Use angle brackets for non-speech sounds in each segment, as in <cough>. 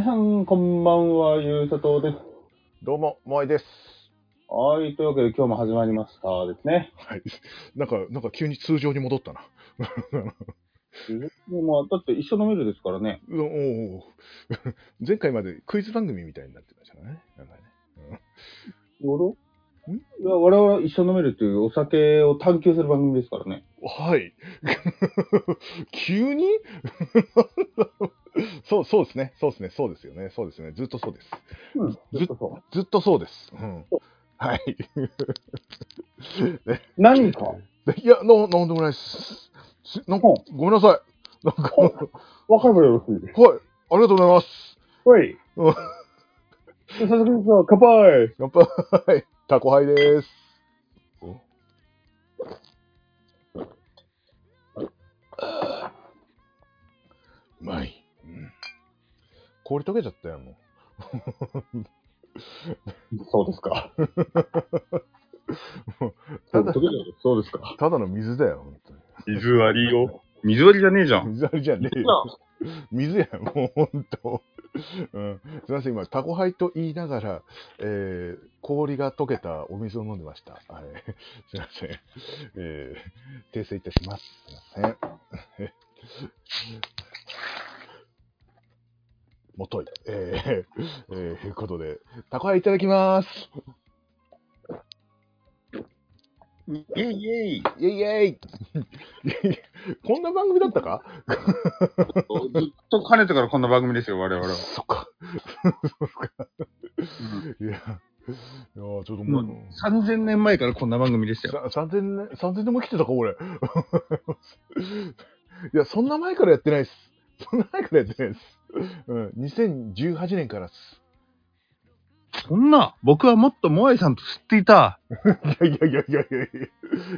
皆さん、こんばんは、ゆうさとうです。どうも、モアイです。はい、というわけで今日も始まりましたですね。はい。なんか、なんか急に通常に戻ったな。で <laughs> も、だって一緒のメールですからね。うんおうおう <laughs> 前回までクイズ番組みたいになってましたね。なんかねどうんいや、我々は一緒のメールというお酒を探求する番組ですからね。うんはい。<laughs> 急に？<laughs> そう、そうですね。そうですね。そうですよね。そうですね。ずっとそうです。うん、ずずっとそう。ずっとそうです。うん。はい。<laughs> 何か？いや、な、なんでもないです。すなんか、うんごめんなさい。なんか、はい。わかればよろしいです。ありがとうございます。はい。<laughs> うん乾杯乾杯。タコハイです。うまい、うん。氷溶けちゃったよ、もそうですか。<laughs> う。ただ、そうですか。ただの水だよ、本当に。水割りよ。水割りじゃねえじゃ。水ありじゃねえよ。水やん、もう本当。うん、すみません、今、タコハイと言いながら、えー、氷が溶けたお水を飲んでました。はい、すみません、えー。訂正いたします。すみません。もとい。えー、えー、ということで、タコハイいただきます。イェイイェイ。イェイイェイ <laughs> こんな番組だったか？ずっとかねてからこんな番組ですよ、我々は。そっか。そっか。いや、いやちょっともう、3000年前からこんな番組でしたよ。さ3000年、3000年も来てたか、俺。<laughs> いや、そんな前からやってないっす。そんな前からやってないっす。うん、2018年からっす。そんな、僕はもっとモアイさんと知っていた。いやいやいやいやいやい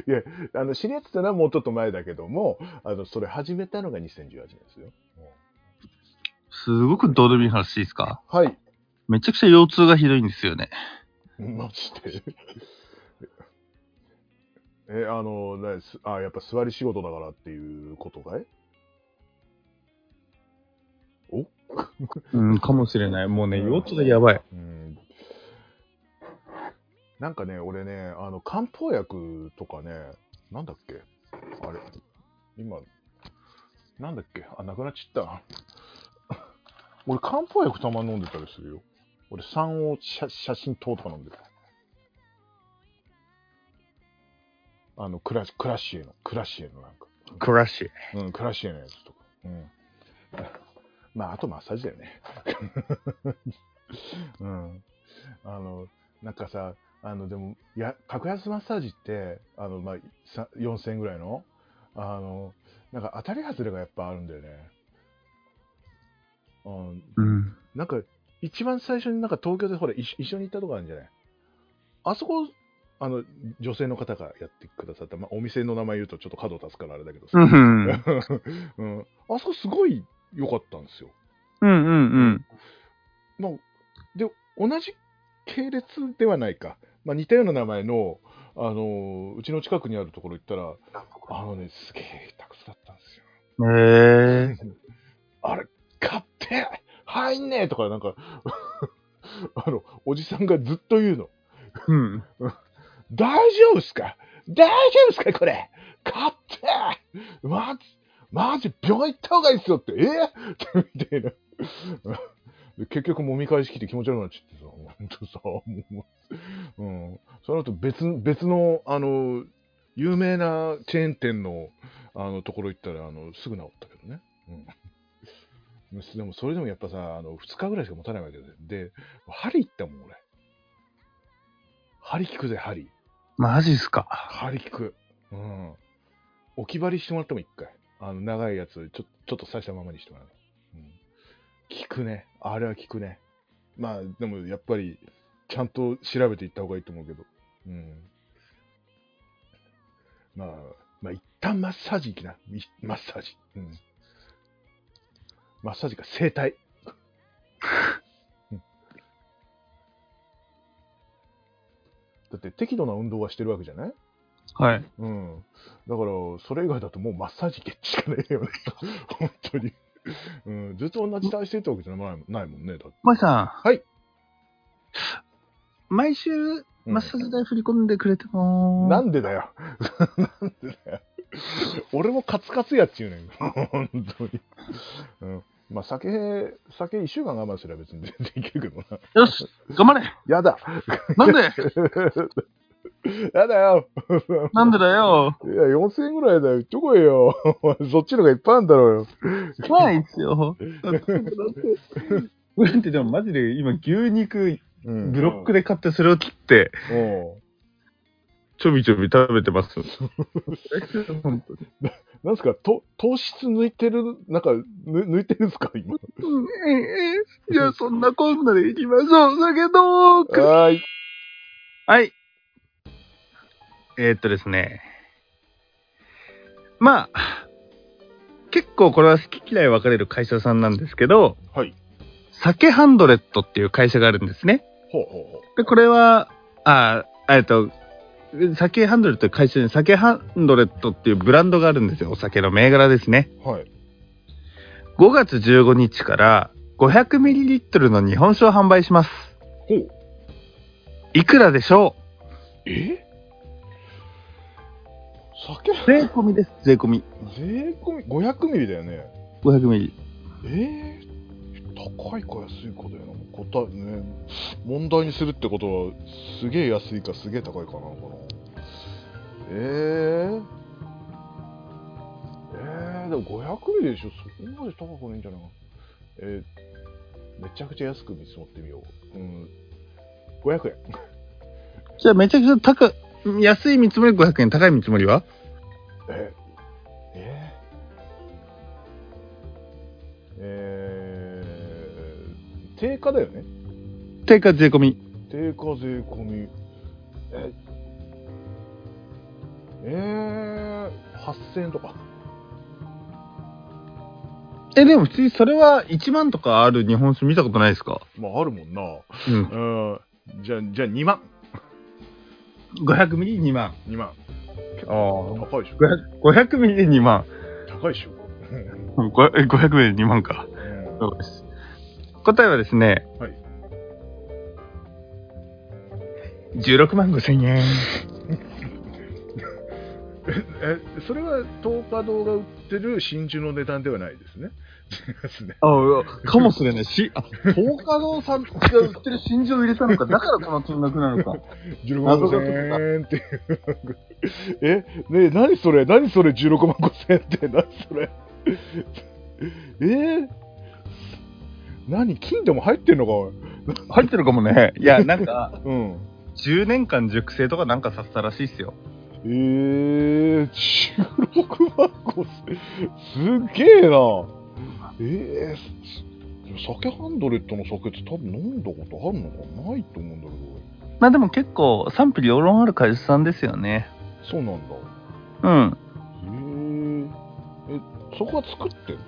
や、いや、あの、知り合ってたのはもうちょっと前だけども、あの、それ始めたのが2018年ですよ。すごくどうでもいい話いいですか？はい。めちゃくちゃ腰痛がひどいんですよね。マジで？<laughs> え、あの、なすあ、やっぱ座り仕事だからっていうことかい？うん、かもしれない。もうね、うん腰痛がやばい。うん。なんかね、俺ね、あの、漢方薬とかね、なんだっけ？あれ、今、なんだっけ？あ、なくなっちゃった。<laughs> 俺、漢方薬たまに飲んでたりするよ。俺、酸を写写真等とか飲んでる。あの、クラクラシエの、クラシエのなんか。クラッシュ。うん、クラシエのやつとか。うん。まあ、あとマッサージだよね。<laughs> うん。あの、なんかさ、あの、でも、や、格安マッサージって、あの、まあ、さ4000円ぐらいの、あの、なんか当たり外れがやっぱあるんだよね。うん。うん。なんか、一番最初になんか東京でほら、一緒一緒に行ったとこあるんじゃない？あそこ、あの、女性の方がやってくださった、まあ、お店の名前言うとちょっと角立つからあれだけどさ。うん。<laughs> うん、あそこすごい良かったんですよ。うんうんうん。まあ、で、同じ系列ではないか。まあ、似たような名前の、あのーうちの近くにあるところ行ったら、あのね、すげえ下手くそだったんですよ。へえ。あれ、買って入んねえとか、なんか、<laughs> あの、おじさんがずっと言うの。うん。<laughs> 大丈夫っすか？大丈夫っすかこれ？買ってまじ、マジ病院行った方がいいっすよって、えみたいな。で結局揉み返しきて気持ち悪くなっちゃってさ、ほんとさ、もう、うん。その後別、別の、あの、有名なチェーン店の、あの、ところ行ったら、あの、すぐ治ったけどね。うん。<laughs> でも、それでもやっぱさ、あの、2日ぐらいしか持たないわけで。で、針行ったもん、俺。針効くぜ、針。マジっすか。針効く。うん。置き針してもらっても一回。あの、長いやつ、ちょちょっと刺したままにしてもらう。うん。効くね。あれは効くね。まあ、でもやっぱり、ちゃんと調べていった方がいいと思うけど。うん。まあ、まあ、一旦マッサージ行きな。マッサージ。うん。マッサージか、整体。うんだって適度な運動はしてるわけじゃない？はい。うん。だから、それ以外だともうマッサージ行けしかねえよね。本当に。うん、ずっと同じ体してってわけじゃないもんないもんね。だって萌さん。はい。毎週、うんマッサージ代振り込んでくれても。なんでだよ。<laughs> なんでだよ。俺もカツカツやっちゅうねん。本当に。うん。まあ、酒、酒一週間我慢すれば別に全然いけるけどな。よし、頑張れやだ。なんで？<laughs> <laughs> やだよ。<laughs> なんでだよいや、4000円ぐらいだよ。言っとこいよ。<laughs> そっちのがいっぱいあるんだろうよ。ないっすよ。なんてでもマジで今牛肉うんブロックで買ってそれを切って、おうちょびちょび食べてます。本当になんすか、と糖質抜いてる、なんか、ぬ抜いてるんすか、今。うんええじゃあそんなこんなでいきましょう。酒トークはーい。はい。えー、っとですね。まあ、結構これは好き嫌い分かれる会社さんなんですけど、はい。酒ハンドレットっていう会社があるんですね。ほうほうほで、これは、あ、えっと、酒ハンドレットという会社に酒ハンドレットっていうブランドがあるんですよ。お酒の銘柄ですね。う。はい。5月15日から 500ml の日本酒を販売します。ほう。いくらでしょえ？酒う税込みです。税込み。税込み？500ミリだよね。500ml。えー、高いか安いかだよな。答えね。問題にするってことは、すげえ安いかすげえ高いかなのかな。えー、えー、でも500ミリでしょ。そこまで高くないんじゃない。えー、めちゃくちゃ安く見積もってみよう。うん。500円。じゃあめちゃくちゃ高い、安い見積もり500円、高い見積もりは？ええ？えー、定価だよね。定価税込み。定価税込み。ええー、8000円とか。え、でも普通にそれは1万とかある日本酒見たことないですか？まああるもんな。うん。うん。じゃあじゃあ2万500ミリ2万。2万結あ構高いでしょ 500, 500ミリで2万。高いでしょ、うんごえ500ミリで2万か。うんそうです。答えはですね、はい16万5千円。<laughs> えそれは東華堂が売ってる真珠の値段ではないですねますねあかもしれない。し、あ、東華堂さんが売ってる真珠を入れたのか、だからこの金額なのか。16万5千円っていう。え、ねえ、何それ？何それ？16万5千円って何それ？え？ー、何？金でも入ってんのか。入ってるかもね。いや、なんか、<laughs> うん。10年間熟成とかなんかさせたらしいっすよ。えー、16万5千円。すげえな。えー、酒ハンドレットの酒って多分飲んだことあるのかないと思うんだけど。まあでも結構賛否両論ある会社さんですよね。そうなんだ。うん。へえ。え、そこは作ってんの？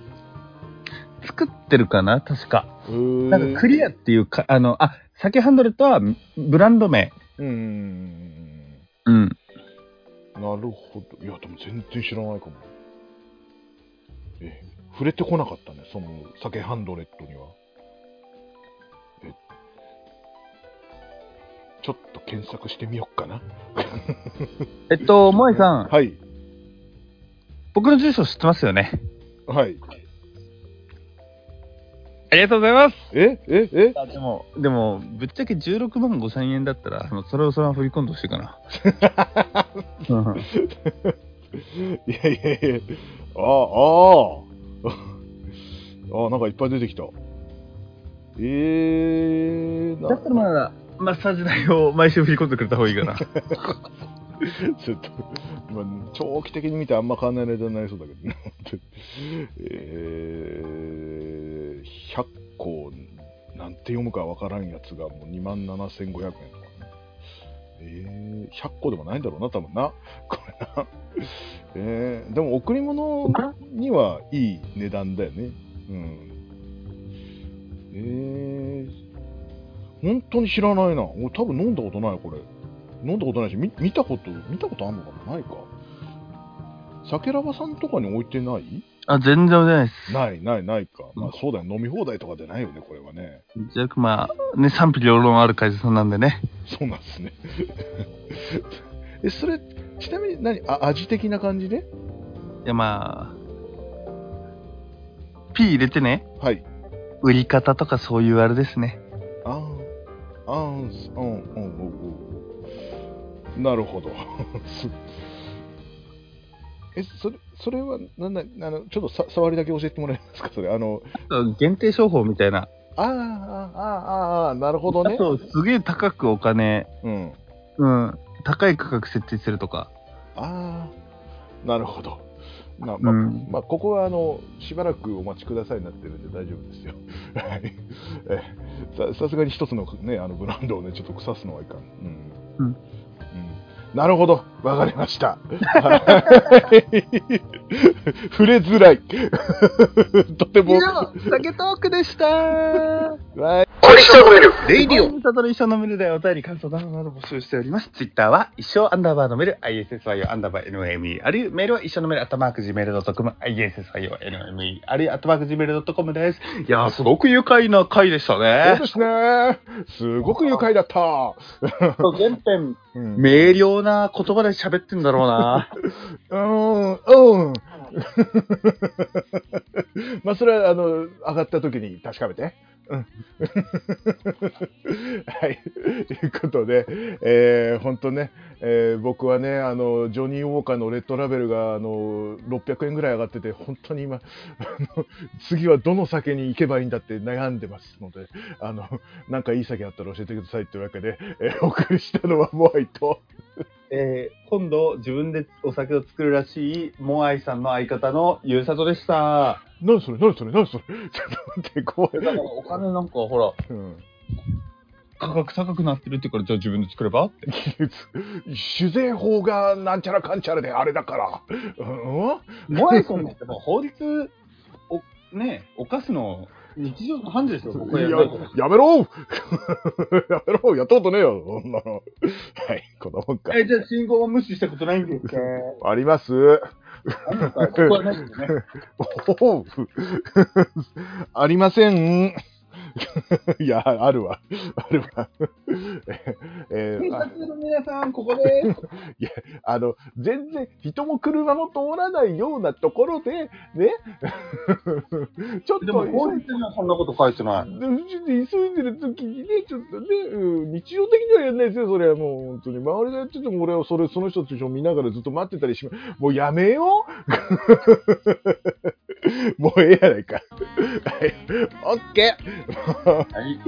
作ってるかな確か。なんかクリアっていうか、あの、あ、酒ハンドレットはブランド名。うん。うん。なるほど。いや、でも全然知らないかも。え、触れてこなかったね、その酒ハンドレットには。え、ちょっと検索してみよっかな。<laughs> えっと、萌さん、はい。僕の住所知ってますよね？はい。ありがとうございます。えええ？あでも、でも、ぶっちゃけ16万5千円だったら、それをそのまま振り込んでほしいかな。<laughs> うんいやいやいや。ああ、あ <laughs> あ。あなんかいっぱい出てきた。えー、なだったらまだ、マッサージ代を毎週振り込んでくれた方がいいかな。<laughs> ちょっと、まあ、長期的に見てあんま変わんない値段になりそうだけどね。えー、100個、なんて読むかわからんやつがもう2万7500円とかね。えー、100個でもないんだろうな、多分な。<laughs> これな。えー、でも贈り物にはいい値段だよね。うん。えー、本当に知らないな。俺多分飲んだことない、これ。飲んだことないし、見見たこと、見たことあんのかな？ないか。酒ラバさんとかに置いてない？あ、全然ないです。ない、ない、ないか。まあそうだよ。飲み放題とかじゃないよね、これはね。じゃあ、まあ、ね、賛否両論ある会社さんなんでね。そうなんですね。<laughs> え、それ、ちなみに何？あ、味的な感じで？いや、まあ、P 入れてね、はい。売り方とかそういうあれですね。ああ、ああ、うん、うん、うん、うん。なるほど。<laughs> すえ、それ、それは、なんだ、あの、ちょっとさ触りだけ教えてもらえますか、それ。あの、限定商法みたいな。ああ、ああ、ああ、なるほどね。あと、すげえ高くお金、うん。うん、高い価格設定するとか。ああ、なるほど。まあ、まあ、うんまあ、ここは、あの、しばらくお待ちくださいになってるんで大丈夫ですよ。<laughs> はい。えささすがに一つのね、あの、ブランドをね、ちょっと腐すのはいかん。うんうんなるほど。わかりました。はい <laughs> 触れづらい。<laughs> とても。酒トークでしたはい。レイディオサトル一生のメルでお便り感想などなど募集しております。ツイッターは一生アンダーバーのメル、ISSYO アンダーバー NME、あるいはメールは一緒のメール、アットマーク Gmail.com、ISSYO NME、あるいはアットマーク Gmail.com です。いやー、すごく愉快な回でしたそうねで。すね。すごく愉快だった。原編、うん。明瞭な言葉で喋ってんだろうな。<laughs> うん、うん。<laughs> まあ、それは、あの、上がった時に確かめて。うん。<laughs> はい。ということで、えー、本当ね、えー僕はね、あの、ジョニー・ウォーカーのレッドラベルが、あの、600円ぐらい上がってて、本当に今、あの、次はどの酒に行けばいいんだって悩んでますので、あの、なんかいい酒あったら教えてくださいというわけで、えーお送りしたのはモアイと、えー今度自分でお酒を作るらしいモアイさんの相方のゆうさとでした。何それ何それ何それちょっと待って、怖い。お金なんかほら、うん価格高くなってるってからじゃあ自分で作れば？<laughs> って。酒税法がなんちゃらかんちゃらであれだから。うん？モアイさんってもう法律をね、犯すの日常の範疇ですよ、僕はややめろ <laughs> やめろやったことねえよ、そんなの。はい、こんなもんか。え、じゃあ信号を無視したことないんですか？あります。あんのか僕はないですね。<laughs> おうありません。<laughs> いや、あるわ。あるわ。<laughs> え警ーあ察の皆さん、ここです。<laughs> あの、全然人も車も通らないようなところで、ね。ちょっとでも法律にはそんなこと書いてない。急いでる時にね、ちょっとね、うん日常的にはやんないですよ、それはもう、本当に。周りでやってても、俺はそれ、その人たちを見ながらずっと待ってたりしま、もうやめようもうええやないか。はい。オッケーはい。